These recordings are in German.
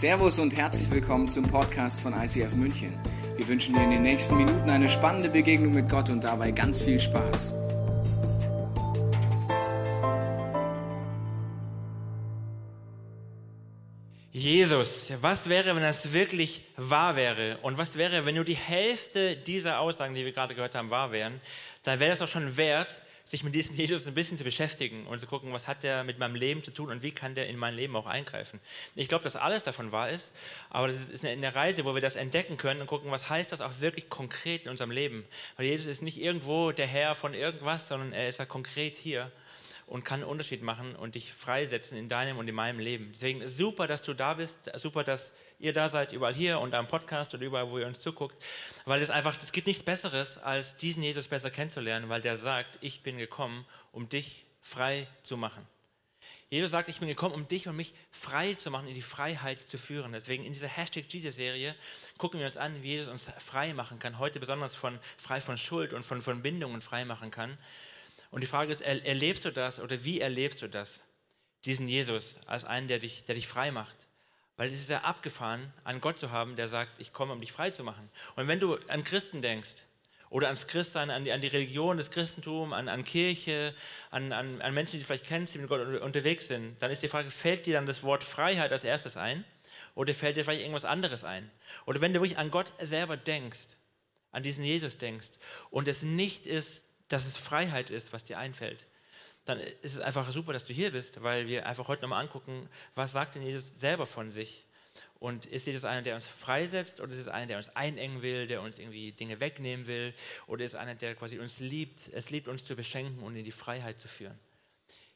Servus und herzlich willkommen zum Podcast von ICF München. Wir wünschen dir in den nächsten Minuten eine spannende Begegnung mit Gott und dabei ganz viel Spaß. Jesus, was wäre, wenn das wirklich wahr wäre? Und was wäre, wenn nur die Hälfte dieser Aussagen, die wir gerade gehört haben, wahr wären? Dann wäre das doch schon wert, sich mit diesem Jesus ein bisschen zu beschäftigen und zu gucken, was hat der mit meinem Leben zu tun und wie kann der in mein Leben auch eingreifen. Ich glaube, dass alles davon wahr ist, aber das ist eine Reise, wo wir das entdecken können und gucken, was heißt das auch wirklich konkret in unserem Leben. Weil Jesus ist nicht irgendwo der Herr von irgendwas, sondern er ist ja konkret hier und kann einen Unterschied machen und dich freisetzen in deinem und in meinem Leben. Deswegen super, dass du da bist, super, dass ihr da seid, überall hier und am Podcast oder überall, wo ihr uns zuguckt, weil es einfach, es gibt nichts Besseres, als diesen Jesus besser kennenzulernen, weil der sagt, ich bin gekommen, um dich frei zu machen. Jesus sagt, ich bin gekommen, um dich und mich frei zu machen, in die Freiheit zu führen. Deswegen in dieser Hashtag Jesus-Serie gucken wir uns an, wie Jesus uns frei machen kann. Heute besonders von frei von Schuld und von, von Bindungen frei machen kann. Und die Frage ist, erlebst du das oder wie erlebst du das? Diesen Jesus als einen, der dich, der dich frei macht. Weil es ist ja abgefahren, einen Gott zu haben, der sagt, ich komme, um dich frei zu machen. Und wenn du an Christen denkst, oder ans Christsein, an die, an die Religion, das Christentum, an, an Kirche, an, an, an, Menschen, die du vielleicht kennst, die mit Gott unterwegs sind, dann ist die Frage, fällt dir dann das Wort Freiheit als erstes ein? Oder fällt dir vielleicht irgendwas anderes ein? Oder wenn du wirklich an Gott selber denkst, an diesen Jesus denkst und es nicht ist dass es Freiheit ist, was dir einfällt, dann ist es einfach super, dass du hier bist, weil wir einfach heute nochmal angucken, was sagt denn Jesus selber von sich? Und ist Jesus einer, der uns freisetzt oder ist es einer, der uns einengen will, der uns irgendwie Dinge wegnehmen will oder ist einer, der quasi uns liebt, es liebt, uns zu beschenken und in die Freiheit zu führen?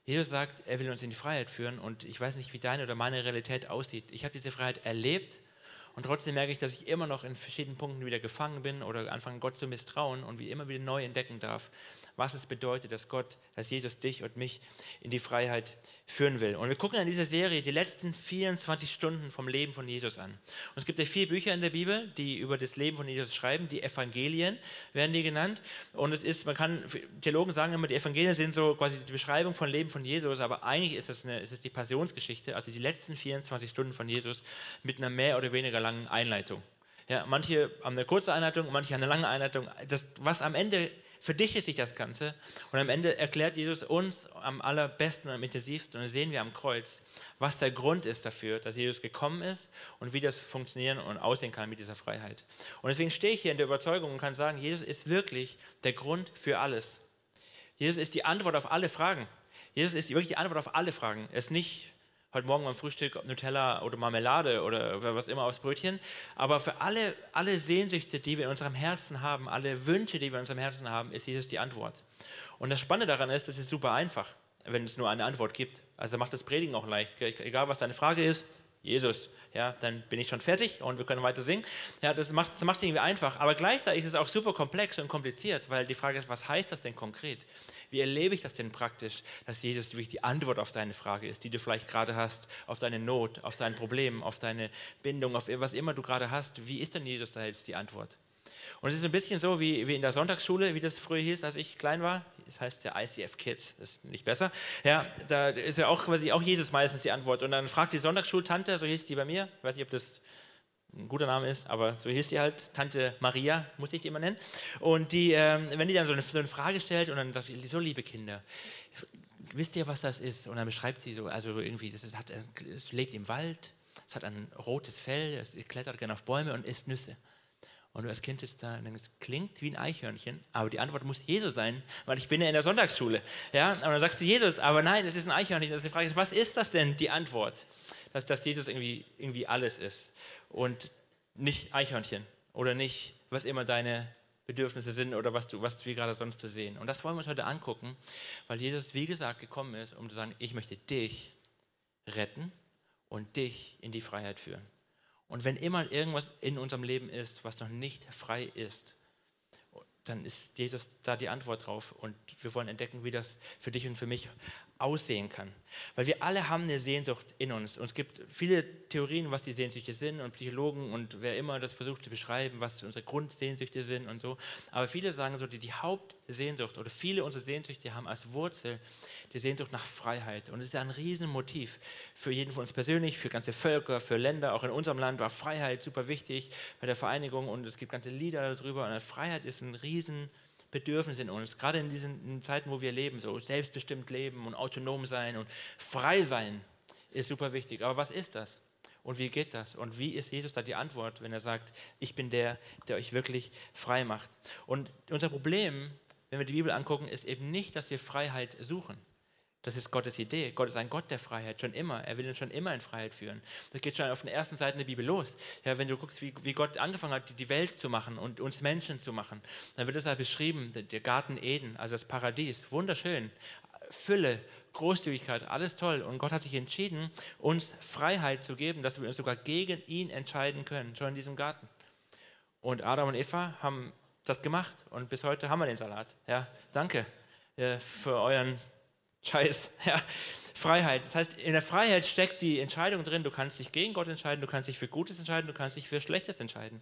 Jesus sagt, er will uns in die Freiheit führen und ich weiß nicht, wie deine oder meine Realität aussieht. Ich habe diese Freiheit erlebt und trotzdem merke ich, dass ich immer noch in verschiedenen Punkten wieder gefangen bin oder anfange Gott zu misstrauen und wie immer wieder neu entdecken darf, was es bedeutet, dass Gott, dass Jesus dich und mich in die Freiheit führen will. Und wir gucken in dieser Serie die letzten 24 Stunden vom Leben von Jesus an. Und es gibt ja vier Bücher in der Bibel, die über das Leben von Jesus schreiben. Die Evangelien werden die genannt. Und es ist, man kann, Theologen sagen immer, die Evangelien sind so quasi die Beschreibung von Leben von Jesus, aber eigentlich ist es, eine, ist es die Passionsgeschichte, also die letzten 24 Stunden von Jesus mit einer mehr oder weniger langen Einleitung. Ja, manche haben eine kurze Einleitung, manche haben eine lange Einleitung. Das, was am Ende verdichtet sich das Ganze und am Ende erklärt Jesus uns am allerbesten und am intensivsten und sehen wir am Kreuz, was der Grund ist dafür, dass Jesus gekommen ist und wie das funktionieren und aussehen kann mit dieser Freiheit. Und deswegen stehe ich hier in der Überzeugung und kann sagen, Jesus ist wirklich der Grund für alles. Jesus ist die Antwort auf alle Fragen. Jesus ist wirklich die Antwort auf alle Fragen. Er ist nicht heute Morgen beim Frühstück Nutella oder Marmelade oder was immer aufs Brötchen. Aber für alle, alle Sehnsüchte, die wir in unserem Herzen haben, alle Wünsche, die wir in unserem Herzen haben, ist Jesus die Antwort. Und das Spannende daran ist, es ist super einfach, wenn es nur eine Antwort gibt. Also macht das Predigen auch leicht. Egal, was deine Frage ist, Jesus, ja, dann bin ich schon fertig und wir können weiter singen. Ja, das macht es macht irgendwie einfach, aber gleichzeitig ist es auch super komplex und kompliziert, weil die Frage ist, was heißt das denn konkret? Wie erlebe ich das denn praktisch, dass Jesus wirklich die Antwort auf deine Frage ist, die du vielleicht gerade hast, auf deine Not, auf dein Problem, auf deine Bindung, auf was immer du gerade hast? Wie ist denn Jesus da jetzt die Antwort? Und es ist ein bisschen so wie, wie in der Sonntagsschule, wie das früher hieß, als ich klein war. Das heißt ja ICF Kids, das ist nicht besser. Ja, da ist ja auch quasi auch Jesus meistens die Antwort. Und dann fragt die Sonntagsschultante, so hieß die bei mir, ich weiß nicht, ob das ein guter Name ist, aber so hieß die halt, Tante Maria, muss ich die immer nennen. Und die, ähm, wenn die dann so eine, so eine, Frage stellt und dann sagt, sie, so liebe Kinder, wisst ihr, was das ist? Und dann beschreibt sie so, also irgendwie, das, es lebt im Wald, es hat ein rotes Fell, es klettert gerne auf Bäume und isst Nüsse. Und du als Kind sitzt da und denkst, klingt wie ein Eichhörnchen, aber die Antwort muss Jesus sein, weil ich bin ja in der Sonntagsschule. Ja? Und dann sagst du Jesus, aber nein, es ist ein Eichhörnchen. Ist die Frage, was ist das denn, die Antwort? Dass, dass Jesus irgendwie, irgendwie alles ist und nicht Eichhörnchen oder nicht, was immer deine Bedürfnisse sind oder was du, was wir gerade sonst zu sehen. Und das wollen wir uns heute angucken, weil Jesus, wie gesagt, gekommen ist, um zu sagen, ich möchte dich retten und dich in die Freiheit führen. Und wenn immer irgendwas in unserem Leben ist, was noch nicht frei ist, dann ist Jesus da die Antwort drauf. Und wir wollen entdecken, wie das für dich und für mich aussehen kann. Weil wir alle haben eine Sehnsucht in uns. Und es gibt viele Theorien, was die Sehnsüchte sind und Psychologen und wer immer das versucht zu beschreiben, was unsere Grundsehnsüchte sind und so. Aber viele sagen so, die, die Hauptsehnsucht oder viele unserer Sehnsüchte haben als Wurzel die Sehnsucht nach Freiheit. Und es ist ein Riesenmotiv für jeden von uns persönlich, für ganze Völker, für Länder. Auch in unserem Land war Freiheit super wichtig bei der Vereinigung und es gibt ganze Lieder darüber. Und Freiheit ist ein Riesenmotiv Bedürfnis in uns, gerade in diesen Zeiten, wo wir leben, so selbstbestimmt leben und autonom sein und frei sein, ist super wichtig. Aber was ist das? Und wie geht das? Und wie ist Jesus da die Antwort, wenn er sagt, ich bin der, der euch wirklich frei macht? Und unser Problem, wenn wir die Bibel angucken, ist eben nicht, dass wir Freiheit suchen. Das ist Gottes Idee. Gott ist ein Gott der Freiheit, schon immer. Er will uns schon immer in Freiheit führen. Das geht schon auf den ersten Seiten der Bibel los. Ja, wenn du guckst, wie, wie Gott angefangen hat, die Welt zu machen und uns Menschen zu machen, dann wird es da beschrieben, der Garten Eden, also das Paradies, wunderschön. Fülle, Großzügigkeit, alles toll. Und Gott hat sich entschieden, uns Freiheit zu geben, dass wir uns sogar gegen ihn entscheiden können, schon in diesem Garten. Und Adam und Eva haben das gemacht und bis heute haben wir den Salat. Ja, danke ja, für euren Scheiß. Ja. Freiheit. Das heißt, in der Freiheit steckt die Entscheidung drin, du kannst dich gegen Gott entscheiden, du kannst dich für Gutes entscheiden, du kannst dich für Schlechtes entscheiden.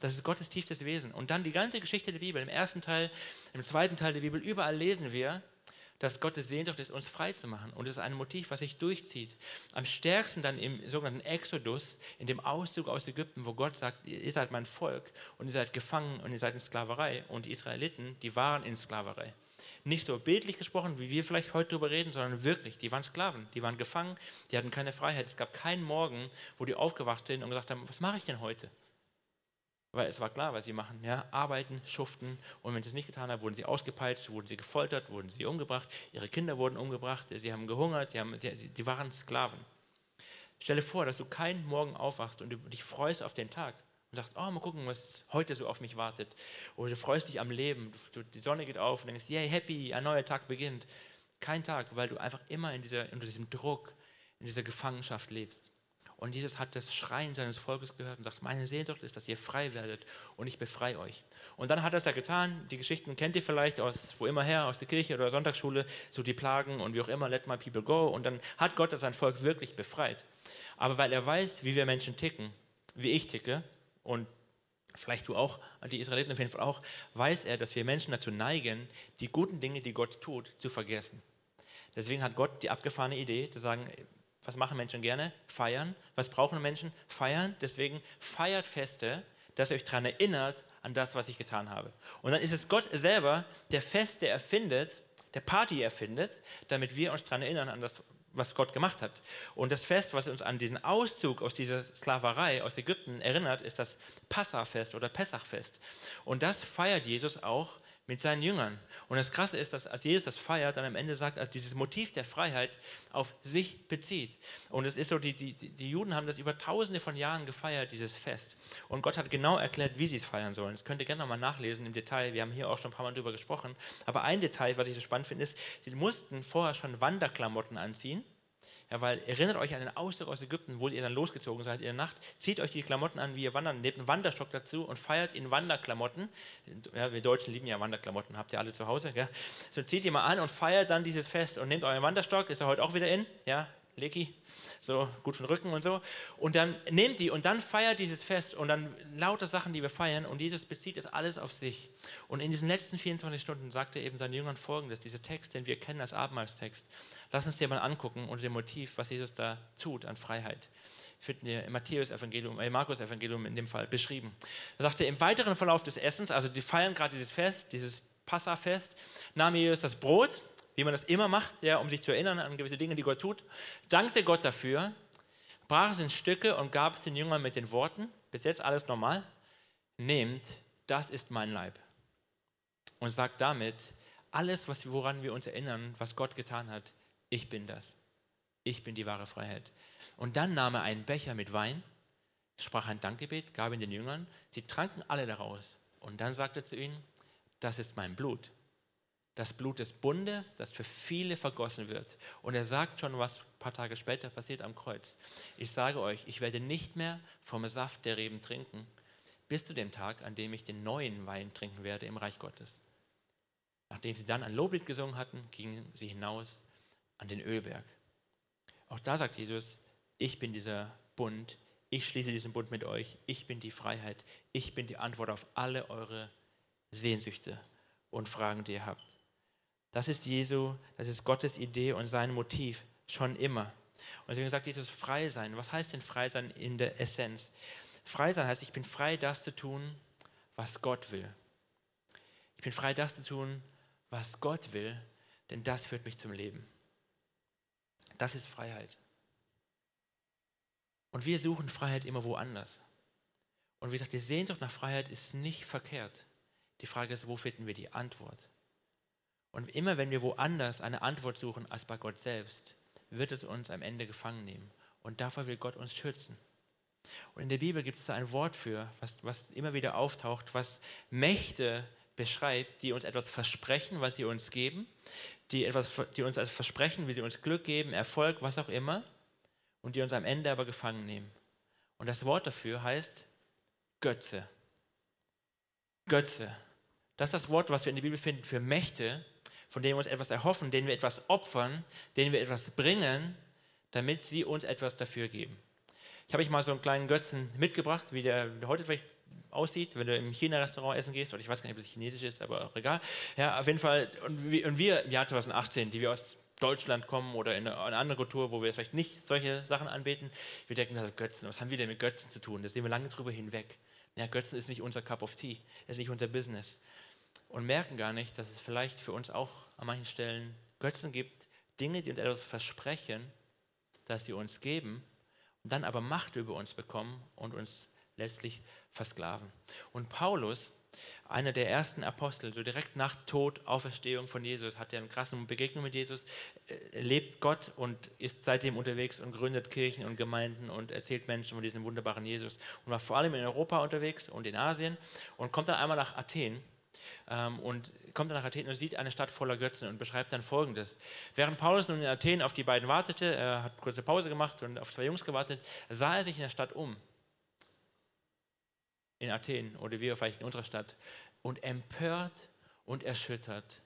Das ist Gottes tiefstes Wesen. Und dann die ganze Geschichte der Bibel, im ersten Teil, im zweiten Teil der Bibel, überall lesen wir, dass Gottes Sehnsucht ist, uns frei zu machen. Und das ist ein Motiv, was sich durchzieht. Am stärksten dann im sogenannten Exodus, in dem Auszug aus Ägypten, wo Gott sagt, ihr seid mein Volk und ihr seid gefangen und ihr seid in Sklaverei. Und die Israeliten, die waren in Sklaverei. Nicht so bildlich gesprochen, wie wir vielleicht heute darüber reden, sondern wirklich, die waren Sklaven, die waren gefangen, die hatten keine Freiheit. Es gab keinen Morgen, wo die aufgewacht sind und gesagt haben, was mache ich denn heute? Weil es war klar, was sie machen. Ja? Arbeiten, schuften. Und wenn sie es nicht getan haben, wurden sie ausgepeitscht, wurden sie gefoltert, wurden sie umgebracht. Ihre Kinder wurden umgebracht. Sie haben gehungert. Sie, haben, sie, die waren Sklaven. Stelle vor, dass du keinen Morgen aufwachst und dich freust auf den Tag und sagst, oh, mal gucken, was heute so auf mich wartet. Oder du freust dich am Leben, du, die Sonne geht auf und denkst, yay, happy, ein neuer Tag beginnt. Kein Tag, weil du einfach immer in dieser, unter diesem Druck, in dieser Gefangenschaft lebst. Und Jesus hat das Schreien seines Volkes gehört und sagt, meine Sehnsucht ist, dass ihr frei werdet und ich befreie euch. Und dann hat er es ja getan. Die Geschichten kennt ihr vielleicht aus wo immer her, aus der Kirche oder der Sonntagsschule, so die Plagen und wie auch immer, let my people go. Und dann hat Gott sein Volk wirklich befreit. Aber weil er weiß, wie wir Menschen ticken, wie ich ticke, und vielleicht du auch, die Israeliten auf jeden Fall auch, weiß er, dass wir Menschen dazu neigen, die guten Dinge, die Gott tut, zu vergessen. Deswegen hat Gott die abgefahrene Idee, zu sagen, was machen Menschen gerne? Feiern. Was brauchen Menschen? Feiern. Deswegen feiert Feste, dass ihr euch daran erinnert, an das, was ich getan habe. Und dann ist es Gott selber, der Feste erfindet, der Party erfindet, damit wir uns daran erinnern, an das, was Gott gemacht hat. Und das Fest, was uns an diesen Auszug aus dieser Sklaverei aus Ägypten erinnert, ist das Passafest oder Pessachfest. Und das feiert Jesus auch mit seinen Jüngern. Und das Krasse ist, dass als Jesus das feiert, dann am Ende sagt, dass dieses Motiv der Freiheit auf sich bezieht. Und es ist so, die, die, die Juden haben das über tausende von Jahren gefeiert, dieses Fest. Und Gott hat genau erklärt, wie sie es feiern sollen. Das könnt ihr gerne nochmal nachlesen im Detail. Wir haben hier auch schon ein paar Mal drüber gesprochen. Aber ein Detail, was ich so spannend finde, ist, sie mussten vorher schon Wanderklamotten anziehen ja, weil erinnert euch an den Auszug aus Ägypten, wo ihr dann losgezogen seid in der Nacht. Zieht euch die Klamotten an, wie ihr wandern. Nehmt einen Wanderstock dazu und feiert in Wanderklamotten. Ja, wir Deutschen lieben ja Wanderklamotten, habt ihr alle zu Hause. Gell? So zieht ihr mal an und feiert dann dieses Fest und nehmt euren Wanderstock. Ist er heute auch wieder in? Ja, Leki, so gut für den Rücken und so. Und dann nehmt die und dann feiert dieses Fest und dann lauter Sachen, die wir feiern und Jesus bezieht es alles auf sich. Und in diesen letzten 24 Stunden sagt er eben seinen Jüngern folgendes, dieser Text, den wir kennen als Abendmahlstext. Lass uns dir mal angucken unter dem Motiv, was Jesus da tut an Freiheit. Finden wir im Matthäus-Evangelium, im Markus-Evangelium in dem Fall beschrieben. Da sagt er, im weiteren Verlauf des Essens, also die feiern gerade dieses Fest, dieses Passafest, nahm Jesus das Brot wie man das immer macht, ja, um sich zu erinnern an gewisse Dinge, die Gott tut, dankte Gott dafür, brach es in Stücke und gab es den Jüngern mit den Worten, bis jetzt alles normal, nehmt, das ist mein Leib. Und sagt damit, alles, woran wir uns erinnern, was Gott getan hat, ich bin das. Ich bin die wahre Freiheit. Und dann nahm er einen Becher mit Wein, sprach ein Dankgebet, gab ihn den Jüngern, sie tranken alle daraus. Und dann sagte er zu ihnen, das ist mein Blut, das Blut des Bundes, das für viele vergossen wird. Und er sagt schon, was ein paar Tage später passiert am Kreuz. Ich sage euch, ich werde nicht mehr vom Saft der Reben trinken, bis zu dem Tag, an dem ich den neuen Wein trinken werde im Reich Gottes. Nachdem sie dann ein Loblied gesungen hatten, gingen sie hinaus an den Ölberg. Auch da sagt Jesus, ich bin dieser Bund, ich schließe diesen Bund mit euch, ich bin die Freiheit, ich bin die Antwort auf alle eure Sehnsüchte und Fragen, die ihr habt. Das ist Jesu, das ist Gottes Idee und sein Motiv schon immer. Und deswegen sagt Jesus frei sein. Was heißt denn frei sein in der Essenz? Frei sein heißt, ich bin frei, das zu tun, was Gott will. Ich bin frei, das zu tun, was Gott will, denn das führt mich zum Leben. Das ist Freiheit. Und wir suchen Freiheit immer woanders. Und wie gesagt, die Sehnsucht nach Freiheit ist nicht verkehrt. Die Frage ist, wo finden wir die Antwort? Und immer wenn wir woanders eine Antwort suchen als bei Gott selbst, wird es uns am Ende gefangen nehmen. Und davor will Gott uns schützen. Und in der Bibel gibt es da ein Wort für, was, was immer wieder auftaucht, was Mächte beschreibt, die uns etwas versprechen, was sie uns geben, die, etwas, die uns als versprechen, wie sie uns Glück geben, Erfolg, was auch immer, und die uns am Ende aber gefangen nehmen. Und das Wort dafür heißt Götze. Götze. Das ist das Wort, was wir in der Bibel finden für Mächte, von denen wir uns etwas erhoffen, denen wir etwas opfern, denen wir etwas bringen, damit sie uns etwas dafür geben. Ich habe euch mal so einen kleinen Götzen mitgebracht, wie der heute vielleicht aussieht, wenn du im China-Restaurant essen gehst, oder ich weiß gar nicht, ob es chinesisch ist, aber auch egal. Ja, auf jeden Fall, und wir, und wir im Jahr 2018, die wir aus Deutschland kommen oder in eine, andere Kultur, wo wir vielleicht nicht solche Sachen anbeten, wir denken, das Götzen, was haben wir denn mit Götzen zu tun? Da sehen wir lange drüber hinweg. Ja, Götzen ist nicht unser Cup of Tea, ist nicht unser Business und merken gar nicht, dass es vielleicht für uns auch an manchen Stellen Götzen gibt, Dinge, die uns etwas versprechen, dass sie uns geben und dann aber Macht über uns bekommen und uns letztlich versklaven. Und Paulus, einer der ersten Apostel, so direkt nach Tod, Auferstehung von Jesus, hat er eine krasse Begegnung mit Jesus, lebt Gott und ist seitdem unterwegs und gründet Kirchen und Gemeinden und erzählt Menschen von diesem wunderbaren Jesus und war vor allem in Europa unterwegs und in Asien und kommt dann einmal nach Athen und kommt dann nach Athen und sieht eine Stadt voller Götzen und beschreibt dann Folgendes. Während Paulus nun in Athen auf die beiden wartete, er hat kurze Pause gemacht und auf zwei Jungs gewartet, sah er sich in der Stadt um. In Athen oder wir vielleicht in unserer Stadt. Und empört und erschüttert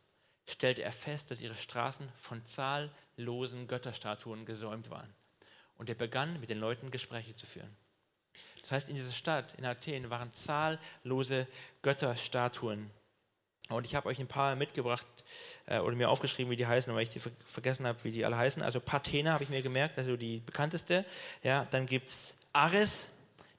stellte er fest, dass ihre Straßen von zahllosen Götterstatuen gesäumt waren. Und er begann mit den Leuten Gespräche zu führen. Das heißt, in dieser Stadt, in Athen, waren zahllose Götterstatuen und ich habe euch ein paar mitgebracht äh, oder mir aufgeschrieben, wie die heißen, weil ich die ver vergessen habe, wie die alle heißen. Also Parthena habe ich mir gemerkt, also die bekannteste. Ja, dann gibt es Ares,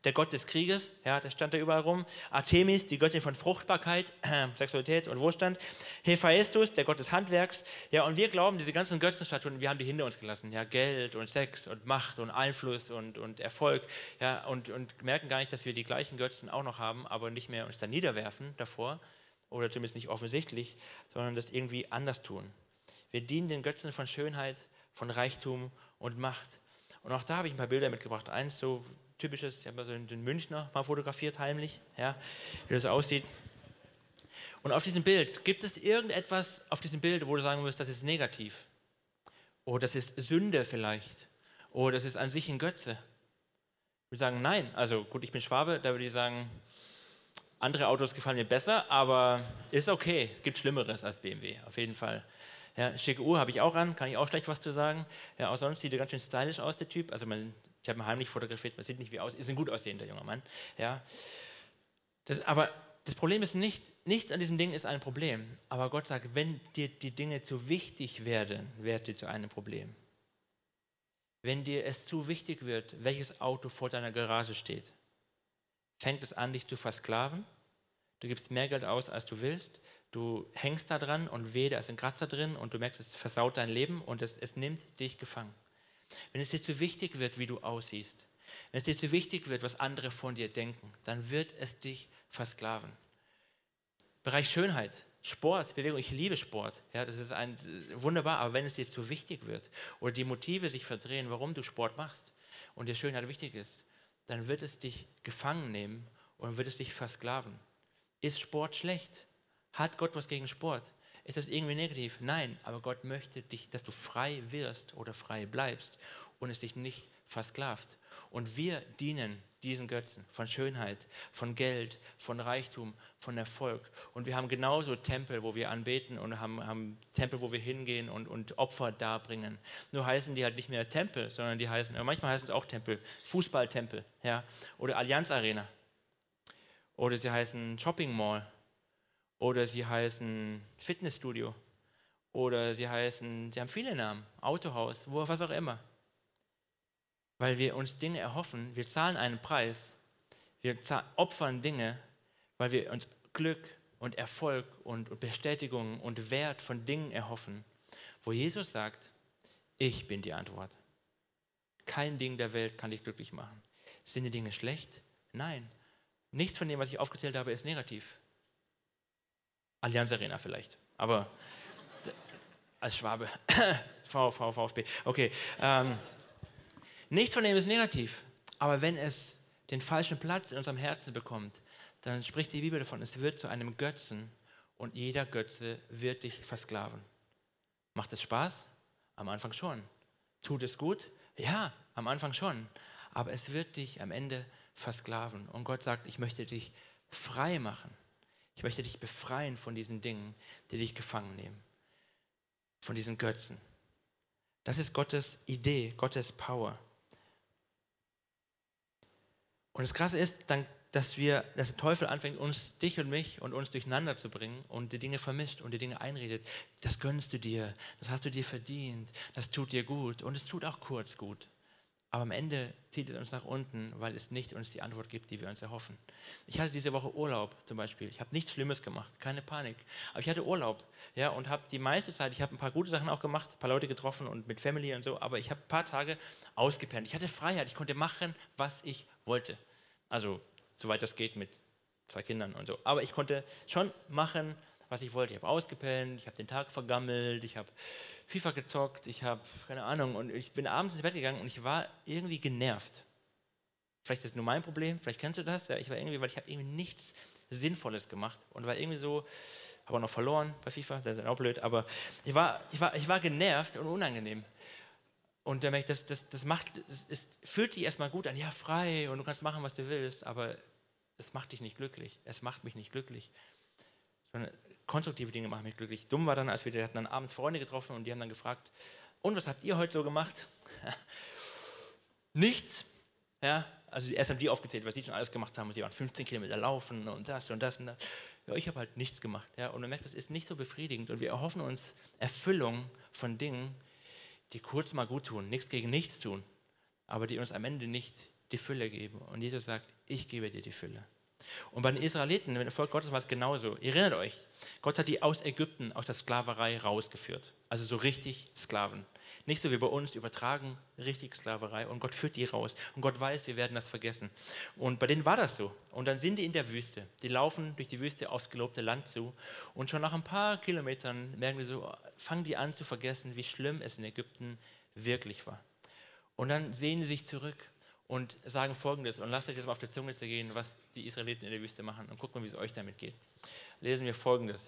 der Gott des Krieges, ja, der stand da überall rum. Artemis, die Göttin von Fruchtbarkeit, äh, Sexualität und Wohlstand. Hephaestus, der Gott des Handwerks. Ja, und wir glauben, diese ganzen Götzenstatuen, wir haben die hinter uns gelassen. Ja, Geld und Sex und Macht und Einfluss und, und Erfolg. Ja, und, und merken gar nicht, dass wir die gleichen Götzen auch noch haben, aber nicht mehr uns da niederwerfen davor oder zumindest nicht offensichtlich, sondern das irgendwie anders tun. Wir dienen den Götzen von Schönheit, von Reichtum und Macht. Und auch da habe ich ein paar Bilder mitgebracht. Eins so typisches, ich habe mal so den Münchner mal fotografiert heimlich, ja, wie das aussieht. Und auf diesem Bild, gibt es irgendetwas auf diesem Bild, wo du sagen würdest, das ist negativ? Oder das ist Sünde vielleicht? Oder das ist an sich ein Götze? Ich würde sagen, nein. Also gut, ich bin Schwabe, da würde ich sagen, andere Autos gefallen mir besser, aber ist okay. Es gibt Schlimmeres als BMW, auf jeden Fall. Ja, schicke Uhr habe ich auch an, kann ich auch schlecht was zu sagen. Ja, auch sonst sieht er ganz schön stylisch aus, der Typ. Also man, ich habe ihn heimlich fotografiert, man sieht nicht wie aus, ist ein gut aussehender junger Mann. Ja. Das, aber das Problem ist nicht, nichts an diesem Ding ist ein Problem. Aber Gott sagt, wenn dir die Dinge zu wichtig werden, wird dir zu einem Problem. Wenn dir es zu wichtig wird, welches Auto vor deiner Garage steht, fängt es an, dich zu versklaven. Du gibst mehr Geld aus, als du willst. Du hängst da dran und weh, da ist ein Kratzer drin und du merkst, es versaut dein Leben und es, es nimmt dich gefangen. Wenn es dir zu wichtig wird, wie du aussiehst, wenn es dir zu wichtig wird, was andere von dir denken, dann wird es dich versklaven. Bereich Schönheit, Sport, Bewegung, ich liebe Sport. Ja, das ist ein, wunderbar, aber wenn es dir zu wichtig wird oder die Motive sich verdrehen, warum du Sport machst und dir Schönheit wichtig ist, dann wird es dich gefangen nehmen und wird es dich versklaven. Ist Sport schlecht? Hat Gott was gegen Sport? Ist das irgendwie negativ? Nein, aber Gott möchte dich, dass du frei wirst oder frei bleibst und es dich nicht versklavt. Und wir dienen diesen Götzen von Schönheit, von Geld, von Reichtum, von Erfolg. Und wir haben genauso Tempel, wo wir anbeten und haben, haben Tempel, wo wir hingehen und, und Opfer darbringen. Nur heißen die halt nicht mehr Tempel, sondern die heißen, manchmal heißen es auch Tempel, Fußballtempel ja, oder Allianz Arena. Oder sie heißen Shopping Mall. Oder sie heißen Fitnessstudio. Oder sie heißen, sie haben viele Namen, Autohaus, wo, was auch immer weil wir uns Dinge erhoffen. Wir zahlen einen Preis. Wir opfern Dinge, weil wir uns Glück und Erfolg und Bestätigung und Wert von Dingen erhoffen, wo Jesus sagt, ich bin die Antwort. Kein Ding der Welt kann dich glücklich machen. Sind die Dinge schlecht? Nein. Nichts von dem, was ich aufgezählt habe, ist negativ. Allianz Arena vielleicht, aber als Schwabe. VV, VfB. Okay. Ähm, Nichts von dem ist negativ. Aber wenn es den falschen Platz in unserem Herzen bekommt, dann spricht die Bibel davon, es wird zu einem Götzen und jeder Götze wird dich versklaven. Macht es Spaß? Am Anfang schon. Tut es gut? Ja, am Anfang schon. Aber es wird dich am Ende versklaven. Und Gott sagt, ich möchte dich frei machen. Ich möchte dich befreien von diesen Dingen, die dich gefangen nehmen. Von diesen Götzen. Das ist Gottes Idee, Gottes Power. Und das Krasse ist dass wir, dass der Teufel anfängt, uns, dich und mich und uns durcheinander zu bringen und die Dinge vermischt und die Dinge einredet. Das gönnst du dir, das hast du dir verdient, das tut dir gut und es tut auch kurz gut. Aber am Ende zieht es uns nach unten, weil es nicht uns die Antwort gibt, die wir uns erhoffen. Ich hatte diese Woche Urlaub zum Beispiel. Ich habe nichts Schlimmes gemacht, keine Panik. Aber ich hatte Urlaub ja, und habe die meiste Zeit, ich habe ein paar gute Sachen auch gemacht, ein paar Leute getroffen und mit Family und so, aber ich habe ein paar Tage ausgepennt. Ich hatte Freiheit, ich konnte machen, was ich wollte. Also, soweit das geht mit zwei Kindern und so. Aber ich konnte schon machen, was ich wollte. Ich habe ausgepennt, ich habe den Tag vergammelt, ich habe FIFA gezockt, ich habe keine Ahnung und ich bin abends ins Bett gegangen und ich war irgendwie genervt. Vielleicht ist es nur mein Problem, vielleicht kennst du das. Ja, ich war irgendwie, weil ich habe irgendwie nichts Sinnvolles gemacht und war irgendwie so, auch noch verloren bei FIFA, das ist auch blöd, aber ich war, ich war, ich war genervt und unangenehm. Und der merkt, das, das, das, macht, das, das fühlt dich erstmal gut an, ja, frei und du kannst machen, was du willst, aber es macht dich nicht glücklich. Es macht mich nicht glücklich. Sondern konstruktive Dinge machen mich glücklich. Dumm war dann, als wir, wir hatten dann abends Freunde getroffen und die haben dann gefragt, und was habt ihr heute so gemacht? Nichts. Ja, also erst haben die aufgezählt, was sie schon alles gemacht haben. Und sie waren 15 Kilometer laufen und das und das und das. Ja, ich habe halt nichts gemacht. Ja, und man merkt, das ist nicht so befriedigend. Und wir erhoffen uns Erfüllung von Dingen, die kurz mal gut tun, nichts gegen nichts tun, aber die uns am Ende nicht die Fülle geben. Und Jesus sagt, ich gebe dir die Fülle. Und bei den Israeliten, dem Volk Gottes war es genauso. Ihr erinnert euch, Gott hat die aus Ägypten, aus der Sklaverei rausgeführt. Also so richtig Sklaven. Nicht so wie bei uns übertragen, richtig Sklaverei. Und Gott führt die raus. Und Gott weiß, wir werden das vergessen. Und bei denen war das so. Und dann sind die in der Wüste. Die laufen durch die Wüste aufs gelobte Land zu. Und schon nach ein paar Kilometern merken die so, fangen die an zu vergessen, wie schlimm es in Ägypten wirklich war. Und dann sehen sie sich zurück und sagen folgendes. Und lasst euch das mal auf der Zunge zergehen, was die Israeliten in der Wüste machen. Und guckt mal, wie es euch damit geht. Lesen wir folgendes.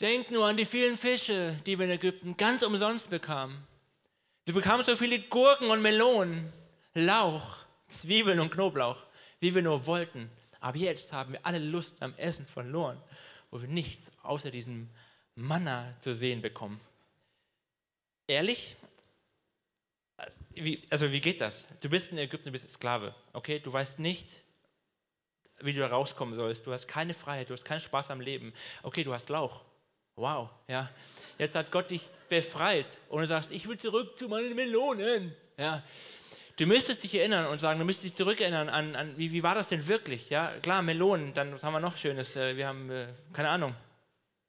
Denkt nur an die vielen Fische, die wir in Ägypten ganz umsonst bekamen. Wir bekamen so viele Gurken und Melonen, Lauch, Zwiebeln und Knoblauch, wie wir nur wollten. Aber jetzt haben wir alle Lust am Essen verloren, wo wir nichts außer diesem Manna zu sehen bekommen. Ehrlich? Wie, also wie geht das? Du bist in Ägypten, du bist Sklave, okay? Du weißt nicht, wie du da rauskommen sollst. Du hast keine Freiheit, du hast keinen Spaß am Leben. Okay, du hast Lauch. Wow, ja. Jetzt hat Gott dich befreit und du sagst, ich will zurück zu meinen Melonen. Ja. Du müsstest dich erinnern und sagen, du müsstest dich zurückerinnern an, an wie, wie war das denn wirklich? Ja, klar, Melonen, dann was haben wir noch Schönes? Äh, wir haben, äh, keine Ahnung,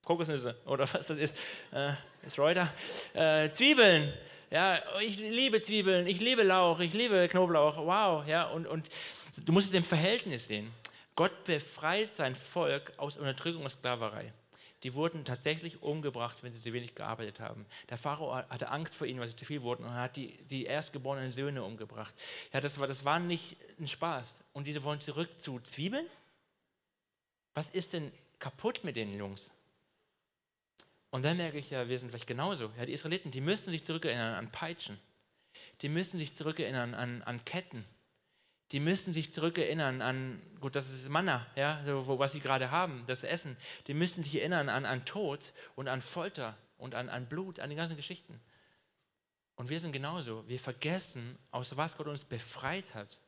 Kokosnüsse oder was das ist. Äh, ist Reuter. Äh, Zwiebeln. Ja, ich liebe Zwiebeln, ich liebe Lauch, ich liebe Knoblauch. Wow, ja, und, und du musst es im Verhältnis sehen. Gott befreit sein Volk aus Unterdrückung und Sklaverei die wurden tatsächlich umgebracht, wenn sie zu wenig gearbeitet haben. Der Pharao hatte Angst vor ihnen, weil sie zu viel wurden und hat die, die erstgeborenen Söhne umgebracht. Ja, das war, das war nicht ein Spaß. Und diese wollen zurück zu Zwiebeln? Was ist denn kaputt mit den Jungs? Und dann merke ich ja, wir sind vielleicht genauso. Ja, die Israeliten, die müssen sich zurückerinnern an Peitschen. Die müssen sich zurückerinnern an, an Ketten. Die müssen sich zurückerinnern an, gut, das ist Manna, ja, so, was sie gerade haben, das Essen. Die müssen sich erinnern an, an Tod und an Folter und an, an Blut, an die ganzen Geschichten. Und wir sind genauso. Wir vergessen, aus was Gott uns befreit hat.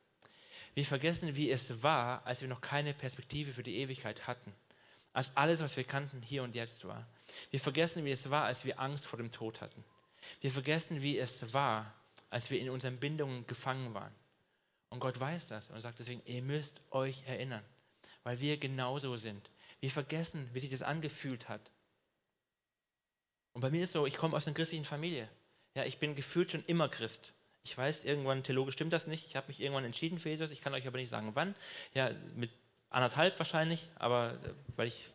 Wir vergessen, wie es war, als wir noch keine Perspektive für die Ewigkeit hatten. Als alles, was wir kannten, hier und jetzt war. Wir vergessen, wie es war, als wir Angst vor dem Tod hatten. Wir vergessen, wie es war, als wir in unseren Bindungen gefangen waren. Und Gott weiß das und sagt deswegen, ihr müsst euch erinnern, weil wir genauso sind. Wir vergessen, wie sich das angefühlt hat. Und bei mir ist so, ich komme aus einer christlichen Familie. Ja, ich bin gefühlt schon immer Christ. Ich weiß, irgendwann theologisch stimmt das nicht. Ich habe mich irgendwann entschieden für Jesus. Ich kann euch aber nicht sagen, wann. Ja, mit anderthalb wahrscheinlich, aber äh, weil ich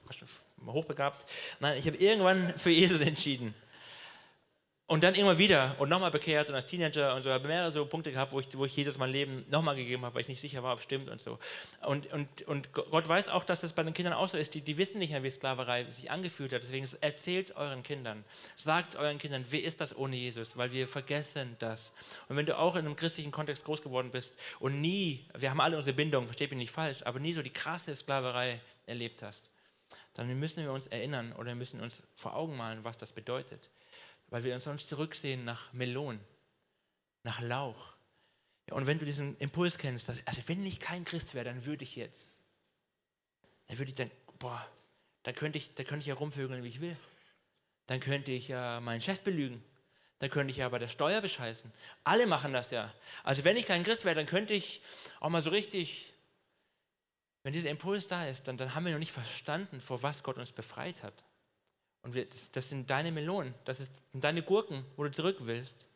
hochbegabt. Nein, ich habe irgendwann für Jesus entschieden. Und dann irgendwann wieder und nochmal bekehrt und als Teenager und so. Ich habe mehrere so Punkte gehabt, wo ich, wo ich jedes mein Leben nochmal gegeben habe, weil ich nicht sicher war, ob es stimmt und so. Und, und, und Gott weiß auch, dass das bei den Kindern auch so ist. Die, die wissen nicht mehr, wie Sklaverei sich angefühlt hat. Deswegen erzählt euren Kindern, sagt euren Kindern, wie ist das ohne Jesus? Weil wir vergessen das. Und wenn du auch in einem christlichen Kontext groß geworden bist und nie, wir haben alle unsere Bindungen, versteht mich nicht falsch, aber nie so die krasse Sklaverei erlebt hast, dann müssen wir uns erinnern oder müssen uns vor Augen malen, was das bedeutet weil wir uns sonst zurücksehen nach Melon, nach Lauch. Ja, und wenn du diesen Impuls kennst, dass, also wenn ich kein Christ wäre, dann würde ich jetzt, dann würde ich dann, boah, dann könnte ich, dann könnte ich ja rumvögeln, wie ich will. Dann könnte ich ja meinen Chef belügen. Dann könnte ich ja bei der Steuer bescheißen. Alle machen das ja. Also wenn ich kein Christ wäre, dann könnte ich auch mal so richtig, wenn dieser Impuls da ist, dann, dann haben wir noch nicht verstanden, vor was Gott uns befreit hat. Und wir, das, das, sind deine Melonen, das sind deine Gurken, wo du zurück willst.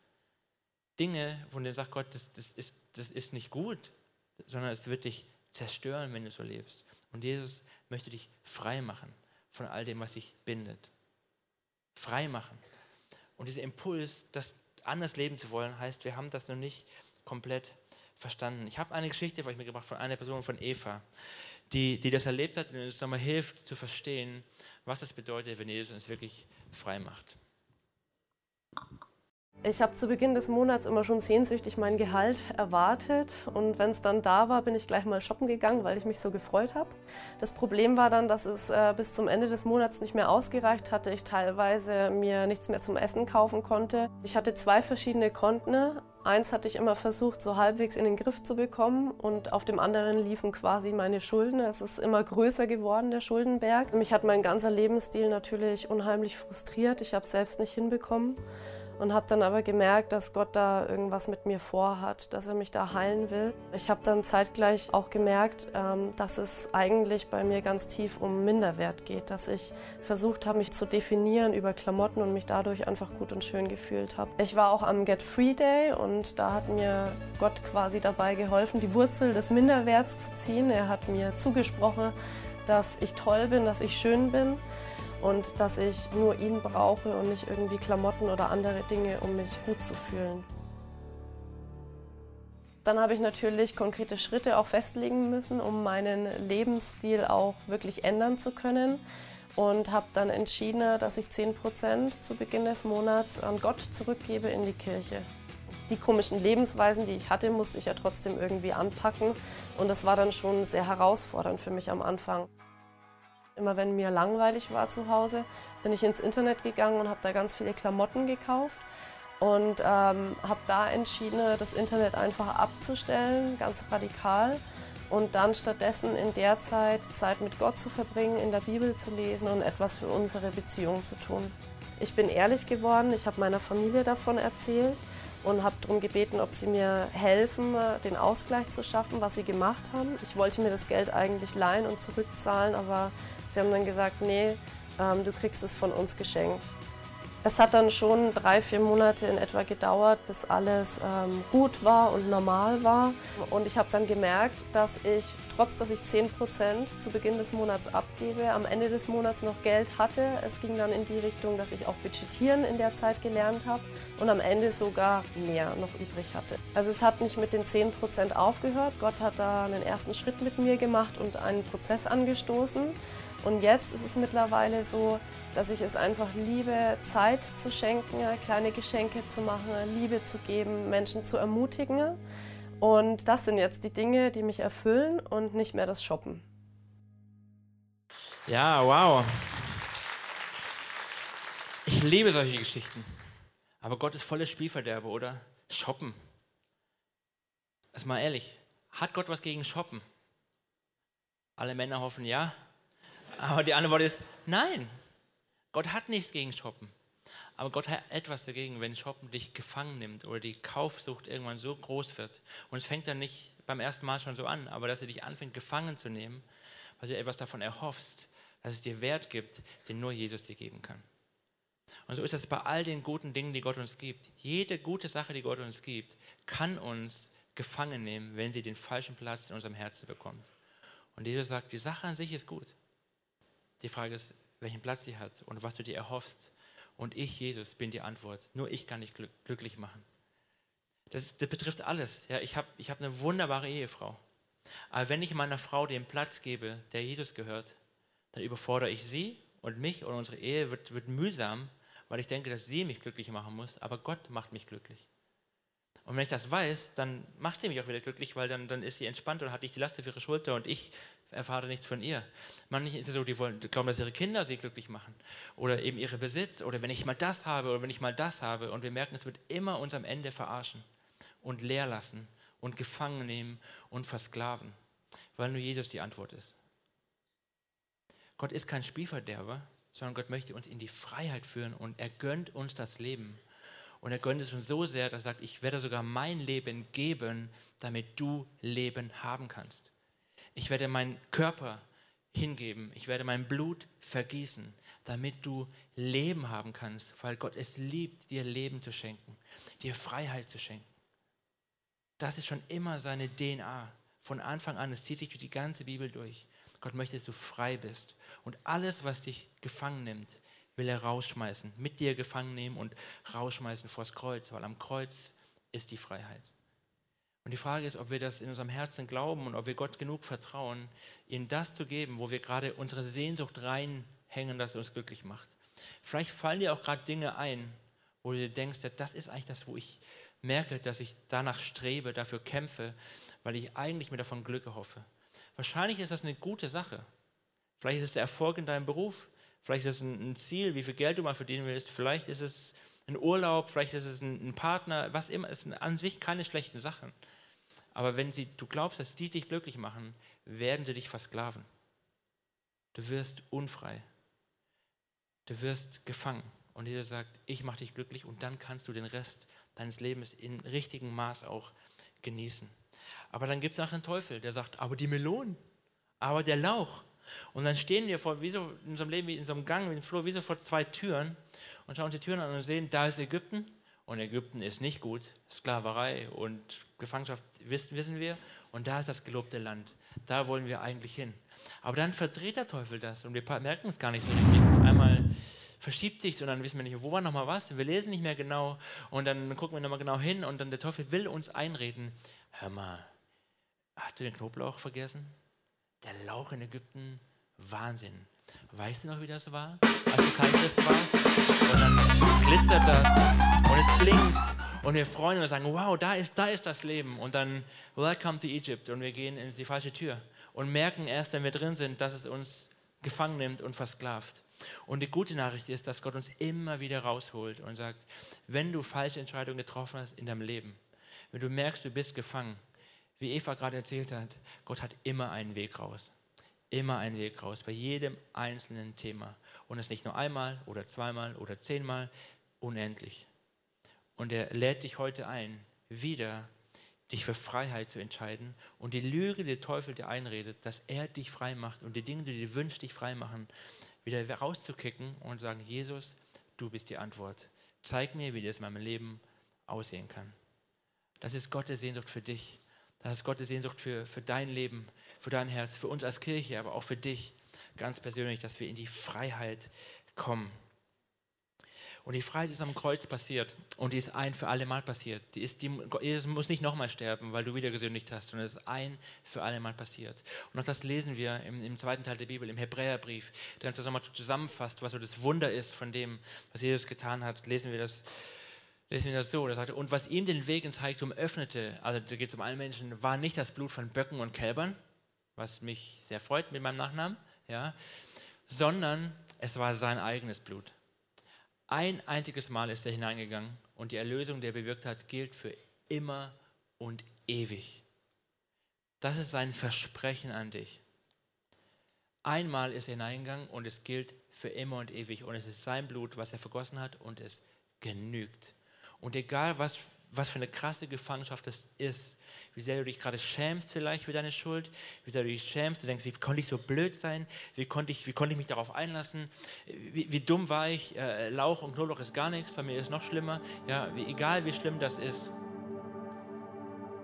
Dinge, wo du sagst, Gott, das, das, ist, das ist nicht gut, sondern es wird dich zerstören, wenn du so lebst. Und Jesus möchte dich frei machen von all dem, was dich bindet. Frei machen. Und dieser Impuls, das anders leben zu wollen, heißt, wir haben das noch nicht komplett verstanden. Ich habe eine Geschichte für euch mitgebracht von einer Person, von Eva die, die das erlebt hat und uns nochmal hilft zu verstehen, was das bedeutet, wenn Jesus uns wirklich frei macht. Ich habe zu Beginn des Monats immer schon sehnsüchtig mein Gehalt erwartet und wenn es dann da war, bin ich gleich mal shoppen gegangen, weil ich mich so gefreut habe. Das Problem war dann, dass es äh, bis zum Ende des Monats nicht mehr ausgereicht hatte. Ich teilweise mir nichts mehr zum Essen kaufen konnte. Ich hatte zwei verschiedene Konten. Eins hatte ich immer versucht, so halbwegs in den Griff zu bekommen und auf dem anderen liefen quasi meine Schulden. Es ist immer größer geworden, der Schuldenberg. Mich hat mein ganzer Lebensstil natürlich unheimlich frustriert. Ich habe es selbst nicht hinbekommen und habe dann aber gemerkt, dass Gott da irgendwas mit mir vorhat, dass er mich da heilen will. Ich habe dann zeitgleich auch gemerkt, ähm, dass es eigentlich bei mir ganz tief um Minderwert geht, dass ich versucht habe, mich zu definieren über Klamotten und mich dadurch einfach gut und schön gefühlt habe. Ich war auch am Get Free Day und da hat mir Gott quasi dabei geholfen, die Wurzel des Minderwerts zu ziehen. Er hat mir zugesprochen, dass ich toll bin, dass ich schön bin und dass ich nur ihn brauche und nicht irgendwie Klamotten oder andere Dinge, um mich gut zu fühlen. Dann habe ich natürlich konkrete Schritte auch festlegen müssen, um meinen Lebensstil auch wirklich ändern zu können und habe dann entschieden, dass ich 10% zu Beginn des Monats an Gott zurückgebe in die Kirche. Die komischen Lebensweisen, die ich hatte, musste ich ja trotzdem irgendwie anpacken und das war dann schon sehr herausfordernd für mich am Anfang. Immer wenn mir langweilig war zu Hause, bin ich ins Internet gegangen und habe da ganz viele Klamotten gekauft und ähm, habe da entschieden, das Internet einfach abzustellen, ganz radikal und dann stattdessen in der Zeit Zeit mit Gott zu verbringen, in der Bibel zu lesen und etwas für unsere Beziehung zu tun. Ich bin ehrlich geworden, ich habe meiner Familie davon erzählt und habe darum gebeten, ob sie mir helfen, den Ausgleich zu schaffen, was sie gemacht haben. Ich wollte mir das Geld eigentlich leihen und zurückzahlen, aber Sie haben dann gesagt, nee, ähm, du kriegst es von uns geschenkt. Es hat dann schon drei, vier Monate in etwa gedauert, bis alles ähm, gut war und normal war. Und ich habe dann gemerkt, dass ich, trotz dass ich 10% zu Beginn des Monats abgebe, am Ende des Monats noch Geld hatte. Es ging dann in die Richtung, dass ich auch budgetieren in der Zeit gelernt habe und am Ende sogar mehr noch übrig hatte. Also es hat nicht mit den 10% aufgehört. Gott hat da einen ersten Schritt mit mir gemacht und einen Prozess angestoßen Und jetzt ist es mittlerweile so, dass ich es einfach liebe, Zeit zu schenken, kleine Geschenke zu machen, Liebe zu geben, Menschen zu ermutigen. Und das sind jetzt die Dinge, die mich erfüllen und nicht mehr das Shoppen. Ja, wow. Ich liebe solche Geschichten. Aber Gott ist volles Spielverderbe, oder? Shoppen. Erst mal ehrlich, hat Gott was gegen Shoppen? Alle Männer hoffen ja. Aber die Antwort ist nein. Gott hat nichts gegen Shoppen. Aber Gott hat etwas dagegen, wenn Shoppen dich gefangen nimmt oder die Kaufsucht irgendwann so groß wird. Und es fängt dann nicht beim ersten Mal schon so an, aber dass er dich anfängt, gefangen zu nehmen, weil du etwas davon erhoffst, dass es dir Wert gibt, den nur Jesus dir geben kann. Und so ist es bei all den guten Dingen, die Gott uns gibt. Jede gute Sache, die Gott uns gibt, kann uns gefangen nehmen, wenn sie den falschen Platz in unserem Herzen bekommt. Und Jesus sagt, die Sache an sich ist gut. Die Frage ist, welchen Platz sie hat und was du dir erhoffst. Und ich, Jesus, bin die Antwort. Nur ich kann dich glücklich machen. Das, das betrifft alles. Ja, ich habe ich hab eine wunderbare Ehefrau. Aber wenn ich meiner Frau den Platz gebe, der Jesus gehört, dann überfordere ich sie und mich und unsere Ehe wird, wird mühsam, weil ich denke, dass sie mich glücklich machen muss, aber Gott macht mich glücklich. Und wenn ich das weiß, dann macht sie mich auch wieder glücklich, weil dann, dann ist sie entspannt und hat nicht die Last auf ihre Schulter und ich erfahre nichts von ihr. Manche ist es so, die wollen, glauben, dass ihre Kinder sie glücklich machen oder eben ihre Besitz oder wenn ich mal das habe oder wenn ich mal das habe und wir merken, es wird immer uns am Ende verarschen und leer lassen und gefangen nehmen und versklaven, weil nur Jesus die Antwort ist. Gott ist kein Spielverderber, sondern Gott möchte uns in die Freiheit führen und er gönnt uns das Leben. Und er gönnt es uns so sehr, dass er sagt, ich werde sogar mein Leben geben, damit du Leben haben kannst. Ich werde meinen Körper hingeben, ich werde mein Blut vergießen, damit du Leben haben kannst, weil Gott es liebt, dir Leben zu schenken, dir Freiheit zu schenken. Das ist schon immer seine DNA. Von Anfang an, es zieht sich durch die ganze Bibel durch. Gott möchte, dass du frei bist. Und alles, was dich gefangen nimmt, will er rausschmeißen, mit dir gefangen nehmen und rausschmeißen vors Kreuz, weil am Kreuz ist die Freiheit. Und die Frage ist, ob wir das in unserem Herzen glauben und ob wir Gott genug vertrauen, ihm das zu geben, wo wir gerade unsere Sehnsucht reinhängen, dass er uns glücklich macht. Vielleicht fallen dir auch gerade Dinge ein, wo du dir denkst, das ist eigentlich das, wo ich merke, dass ich danach strebe, dafür kämpfe, weil ich eigentlich mir davon Glück erhoffe. Wahrscheinlich ist das eine gute Sache. Vielleicht ist es der Erfolg in deinem Beruf, vielleicht ist es ein Ziel, wie viel Geld du mal verdienen willst, vielleicht ist es ein Urlaub, vielleicht ist es ein Partner, was immer, es sind an sich keine schlechten Sachen. Aber wenn sie, du glaubst, dass die dich glücklich machen, werden sie dich versklaven. Du wirst unfrei. Du wirst gefangen. Und jeder sagt, ich mache dich glücklich und dann kannst du den Rest deines Lebens in richtigem Maß auch genießen. Aber dann gibt es auch einen Teufel, der sagt, aber die Melonen, aber der Lauch. Und dann stehen wir vor, wie so in unserem Leben, wie in so einem Gang, wie in Flur, wie so vor zwei Türen und schauen die Türen an und sehen, da ist Ägypten und Ägypten ist nicht gut. Sklaverei und Gefangenschaft wissen, wissen wir und da ist das gelobte Land. Da wollen wir eigentlich hin. Aber dann verdreht der Teufel das und wir merken es gar nicht so richtig. Auf einmal verschiebt sich und dann wissen wir nicht, wo war nochmal was, wir lesen nicht mehr genau und dann gucken wir nochmal genau hin und dann der Teufel will uns einreden, hör mal, hast du den Knoblauch vergessen? Der Lauch in Ägypten, Wahnsinn. Weißt du noch, wie das war, als du kein Christ warst? Und dann glitzert das und es blinkt und wir freuen uns und sagen, wow, da ist, da ist das Leben. Und dann, welcome to Egypt und wir gehen in die falsche Tür und merken erst, wenn wir drin sind, dass es uns gefangen nimmt und versklavt. Und die gute Nachricht ist, dass Gott uns immer wieder rausholt und sagt, wenn du falsche Entscheidungen getroffen hast in deinem Leben, wenn du merkst, du bist gefangen, wie Eva gerade erzählt hat, Gott hat immer einen Weg raus. Immer einen Weg raus, bei jedem einzelnen Thema. Und es nicht nur einmal oder zweimal oder zehnmal, unendlich. Und er lädt dich heute ein, wieder dich für Freiheit zu entscheiden und die Lüge, die der Teufel dir einredet, dass er dich frei macht und die Dinge, die du dir wünschst, dich frei machen, wieder rauszukicken und sagen, Jesus, du bist die Antwort. Zeig mir, wie das in meinem Leben aussehen kann. Das ist Gottes Sehnsucht für dich. Das ist Gottes Sehnsucht für, für dein Leben, für dein Herz, für uns als Kirche, aber auch für dich ganz persönlich, dass wir in die Freiheit kommen. Und die Freiheit ist am Kreuz passiert und die ist ein für alle Mal passiert. Die ist, die, Jesus muss nicht nochmal sterben, weil du wieder gesündigt hast, sondern es ist ein für alle Mal passiert. Und auch das lesen wir im, im zweiten Teil der Bibel, im Hebräerbrief, der uns das nochmal zusammenfasst, was so das Wunder ist von dem, was Jesus getan hat. Lesen wir das, lesen wir das so. Da sagt und was ihm den Weg ins Heiligtum öffnete, also da geht es um alle Menschen, war nicht das Blut von Böcken und Kälbern, was mich sehr freut mit meinem Nachnamen, ja, sondern es war sein eigenes Blut. Ein einziges Mal ist er hineingegangen und die Erlösung, die er bewirkt hat, gilt für immer und ewig. Das ist sein Versprechen an dich. Einmal ist er hineingegangen und es gilt für immer und ewig. Und es ist sein Blut, was er vergossen hat und es genügt. Und egal, was was für eine krasse Gefangenschaft das ist. Wie sehr du dich gerade schämst vielleicht für deine Schuld, wie sehr du dich schämst, du denkst, wie konnte ich so blöd sein, wie konnte ich, wie konnte ich mich darauf einlassen, wie, wie dumm war ich, äh, Lauch und Knoblauch ist gar nichts, bei mir ist es noch schlimmer. Ja, wie, egal wie schlimm das ist.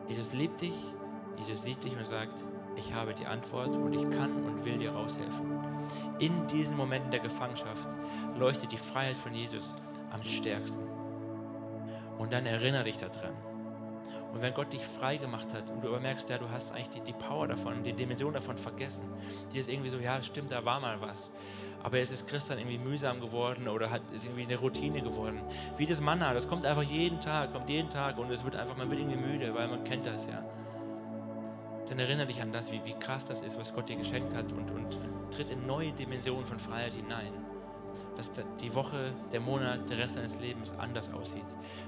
Jesus liebt dich, Jesus sieht dich und sagt, ich habe die Antwort und ich kann und will dir raushelfen. In diesen Momenten der Gefangenschaft leuchtet die Freiheit von Jesus am stärksten. Und dann erinnere dich daran. Und wenn Gott dich frei gemacht hat und du aber merkst, ja, du hast eigentlich die, die Power davon, die Dimension davon vergessen, die ist irgendwie so, ja, stimmt, da war mal was. Aber jetzt ist Christian irgendwie mühsam geworden oder hat, ist irgendwie eine Routine geworden. Wie das Manna, das kommt einfach jeden Tag, kommt jeden Tag und es wird einfach, man wird irgendwie müde, weil man kennt das ja. Dann erinnere dich an das, wie, wie krass das ist, was Gott dir geschenkt hat und, und tritt in neue Dimensionen von Freiheit hinein dass die Woche, der Monat, der Rest deines Lebens anders aussieht,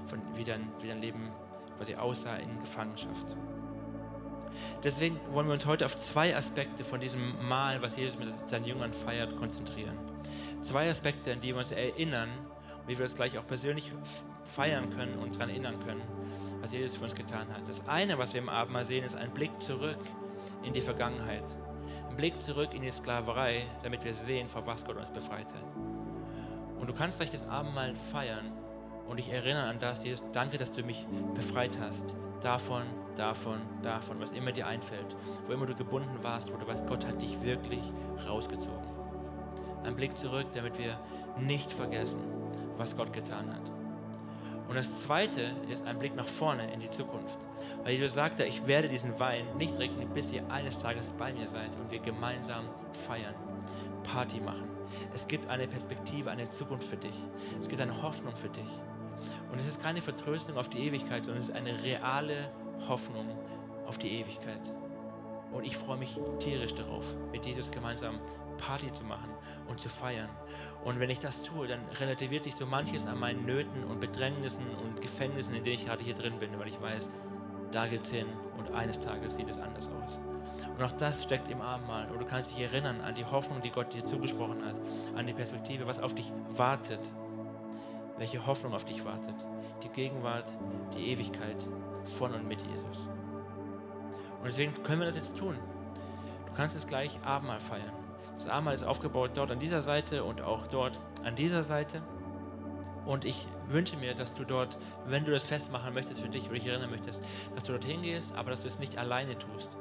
von wie dein, wie dein Leben quasi aussah in Gefangenschaft. Deswegen wollen wir uns heute auf zwei Aspekte von diesem Mahl, was Jesus mit seinen Jüngern feiert, konzentrieren. Zwei Aspekte, an die wir uns erinnern und wie wir das gleich auch persönlich feiern können und daran erinnern können, was Jesus für uns getan hat. Das eine, was wir im Abendmahl sehen, ist ein Blick zurück in die Vergangenheit. Ein Blick zurück in die Sklaverei, damit wir sehen, vor was Gott uns befreit hat. Und du kannst gleich das Abendmahl feiern und dich erinnern an das, Jesus, danke, dass du mich befreit hast. Davon, davon, davon, was immer dir einfällt. Wo immer du gebunden warst, wo du weißt, Gott hat dich wirklich rausgezogen. Ein Blick zurück, damit wir nicht vergessen, was Gott getan hat. Und das Zweite ist ein Blick nach vorne in die Zukunft. Weil Jesus sagte, ich werde diesen Wein nicht trinken, bis ihr eines Tages bei mir seid und wir gemeinsam feiern, Party machen. Es gibt eine Perspektive, eine Zukunft für dich. Es gibt eine Hoffnung für dich. Und es ist keine Vertröstung auf die Ewigkeit, sondern es ist eine reale Hoffnung auf die Ewigkeit. Und ich freue mich tierisch darauf, mit Jesus gemeinsam Party zu machen und zu feiern. Und wenn ich das tue, dann relativiert sich so manches an meinen Nöten und Bedrängnissen und Gefängnissen, in denen ich gerade hier drin bin, weil ich weiß, da geht's hin und eines Tages sieht es anders aus. Und auch das steckt im Abendmahl. Und du kannst dich erinnern an die Hoffnung, die Gott dir zugesprochen hat, an die Perspektive, was auf dich wartet. Welche Hoffnung auf dich wartet. Die Gegenwart, die Ewigkeit von und mit Jesus. Und deswegen können wir das jetzt tun. Du kannst es gleich Abendmahl feiern. Das Abendmahl ist aufgebaut dort an dieser Seite und auch dort an dieser Seite. Und ich wünsche mir, dass du dort, wenn du das festmachen möchtest für dich oder dich erinnern möchtest, dass du dorthin gehst, aber dass du es nicht alleine tust.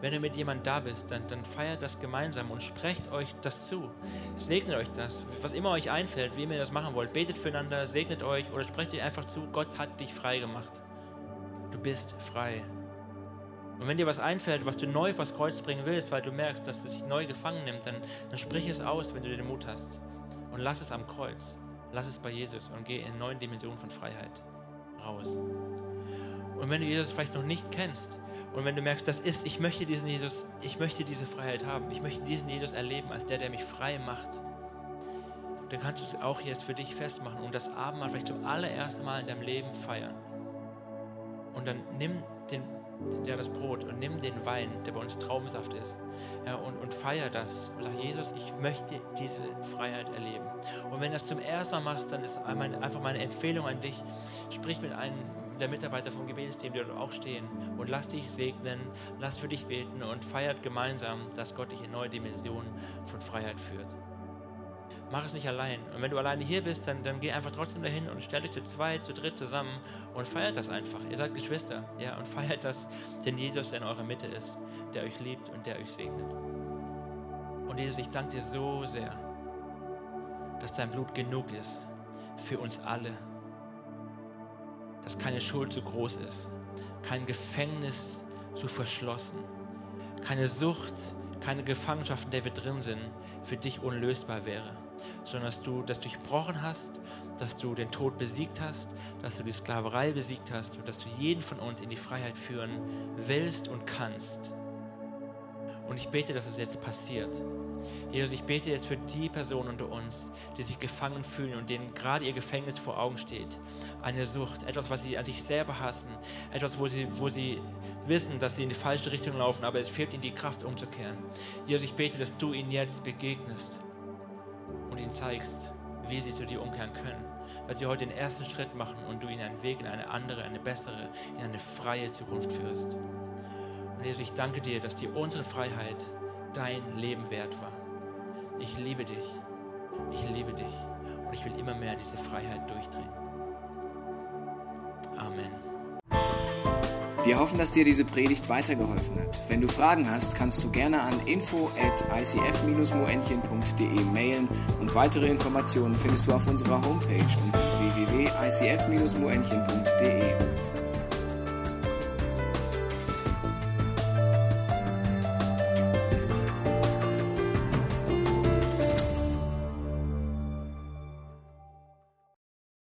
Wenn du mit jemandem da bist, dann, dann feiert das gemeinsam und sprecht euch das zu. Segnet euch das, was immer euch einfällt, wie ihr das machen wollt. Betet füreinander, segnet euch oder sprecht euch einfach zu, Gott hat dich frei gemacht. Du bist frei. Und wenn dir was einfällt, was du neu vors Kreuz bringen willst, weil du merkst, dass es dich neu gefangen nimmt, dann, dann sprich es aus, wenn du den Mut hast. Und lass es am Kreuz. Lass es bei Jesus und geh in neuen Dimensionen von Freiheit raus. Und wenn du Jesus vielleicht noch nicht kennst und wenn du merkst, das ist, ich möchte diesen Jesus, ich möchte diese Freiheit haben, ich möchte diesen Jesus erleben als der, der mich frei macht, dann kannst du es auch jetzt für dich festmachen und das Abendmahl vielleicht zum allerersten Mal in deinem Leben feiern. Und dann nimm den der das Brot und nimm den Wein, der bei uns Traubensaft ist, ja, und, und feier das und sag, Jesus, ich möchte diese Freiheit erleben. Und wenn du das zum ersten Mal machst, dann ist einfach meine Empfehlung an dich, sprich mit einem der Mitarbeiter vom Gebetsteam, die dort auch stehen, und lass dich segnen, lass für dich beten und feiert gemeinsam, dass Gott dich in neue Dimensionen von Freiheit führt. Mach es nicht allein. Und wenn du alleine hier bist, dann, dann geh einfach trotzdem dahin und stell dich zu zweit, zu dritt zusammen und feiert das einfach. Ihr seid Geschwister, ja, und feiert das, den Jesus, der in eurer Mitte ist, der euch liebt und der euch segnet. Und Jesus, ich danke dir so sehr, dass dein Blut genug ist für uns alle. Dass keine Schuld zu groß ist, kein Gefängnis zu verschlossen, keine Sucht, keine Gefangenschaft, in der wir drin sind, für dich unlösbar wäre, sondern dass du das durchbrochen hast, dass du den Tod besiegt hast, dass du die Sklaverei besiegt hast und dass du jeden von uns in die Freiheit führen willst und kannst. Und ich bete, dass es jetzt passiert. Jesus, ich bete jetzt für die Personen unter uns, die sich gefangen fühlen und denen gerade ihr Gefängnis vor Augen steht. Eine Sucht, etwas, was sie an sich selber hassen, etwas, wo sie, wo sie wissen, dass sie in die falsche Richtung laufen, aber es fehlt ihnen die Kraft umzukehren. Jesus, ich bete, dass du ihnen jetzt begegnest und ihnen zeigst, wie sie zu dir umkehren können. Dass sie heute den ersten Schritt machen und du ihnen einen Weg in eine andere, eine bessere, in eine freie Zukunft führst. Jesus, ich danke dir, dass dir unsere Freiheit dein Leben wert war. Ich liebe dich. Ich liebe dich. Und ich will immer mehr in diese Freiheit durchdringen. Amen. Wir hoffen, dass dir diese Predigt weitergeholfen hat. Wenn du Fragen hast, kannst du gerne an info at icf-moenchen.de mailen und weitere Informationen findest du auf unserer Homepage unter www.icf-moenchen.de.